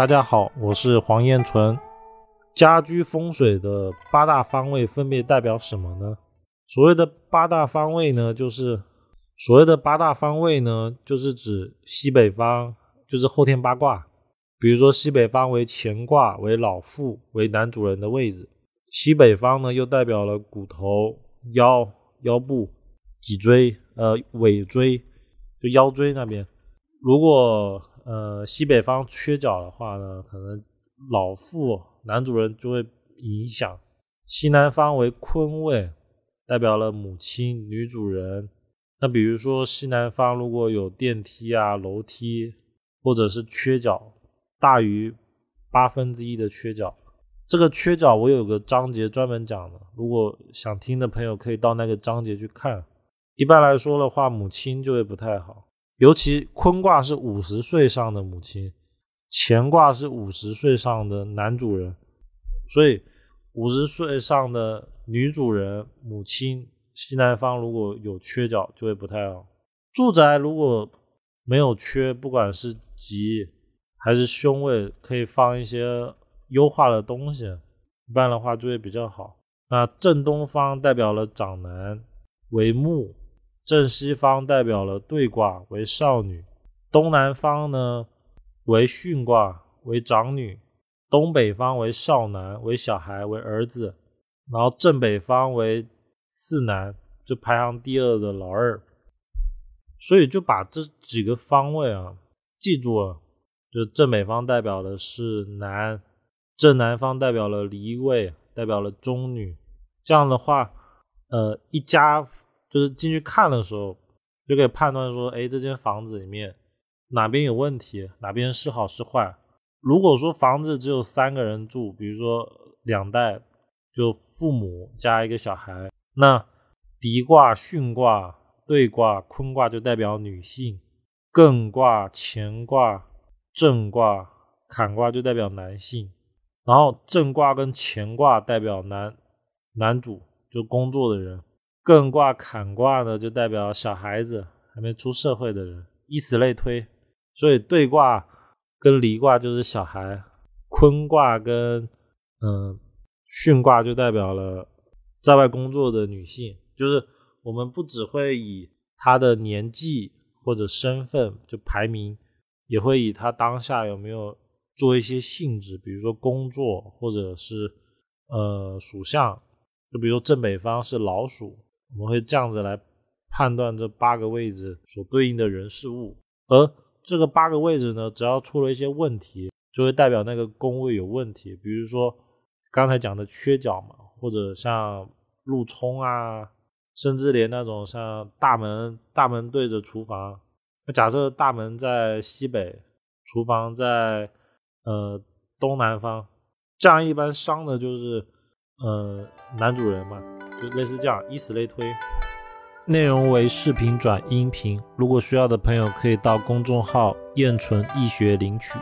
大家好，我是黄彦纯。家居风水的八大方位分别代表什么呢？所谓的八大方位呢，就是所谓的八大方位呢，就是指西北方，就是后天八卦。比如说西北方为乾卦，为老妇，为男主人的位置。西北方呢，又代表了骨头、腰、腰部、脊椎、呃尾椎，就腰椎那边。如果呃，西北方缺角的话呢，可能老妇男主人就会影响。西南方为坤位，代表了母亲女主人。那比如说西南方如果有电梯啊、楼梯，或者是缺角大于八分之一的缺角，这个缺角我有个章节专门讲的，如果想听的朋友可以到那个章节去看。一般来说的话，母亲就会不太好。尤其坤卦是五十岁上的母亲，乾卦是五十岁上的男主人，所以五十岁上的女主人母亲西南方如果有缺角，就会不太好。住宅如果没有缺，不管是吉还是凶位，可以放一些优化的东西，一般的话就会比较好。那正东方代表了长男为木。正西方代表了对卦为少女，东南方呢为巽卦为长女，东北方为少男为小孩为儿子，然后正北方为次男，就排行第二的老二。所以就把这几个方位啊记住了，就正北方代表的是男，正南方代表了离位，代表了中女。这样的话，呃，一家。就是进去看的时候，就可以判断说，哎，这间房子里面哪边有问题，哪边是好是坏。如果说房子只有三个人住，比如说两代，就父母加一个小孩，那离卦、巽卦、兑卦、坤卦就代表女性，艮卦、乾卦、震卦、坎卦就代表男性，然后震卦跟乾卦代表男男主，就工作的人。艮卦、坎卦呢，就代表小孩子还没出社会的人，以此类推。所以兑卦跟离卦就是小孩，坤卦跟嗯巽卦就代表了在外工作的女性。就是我们不只会以她的年纪或者身份就排名，也会以她当下有没有做一些性质，比如说工作或者是呃属相。就比如说正北方是老鼠。我们会这样子来判断这八个位置所对应的人事物，而这个八个位置呢，只要出了一些问题，就会代表那个宫位有问题。比如说刚才讲的缺角嘛，或者像路冲啊，甚至连那种像大门大门对着厨房，那假设大门在西北，厨房在呃东南方，这样一般伤的就是呃男主人嘛。类似这样，以此类推。内容为视频转音频，如果需要的朋友可以到公众号“燕纯易学”领取。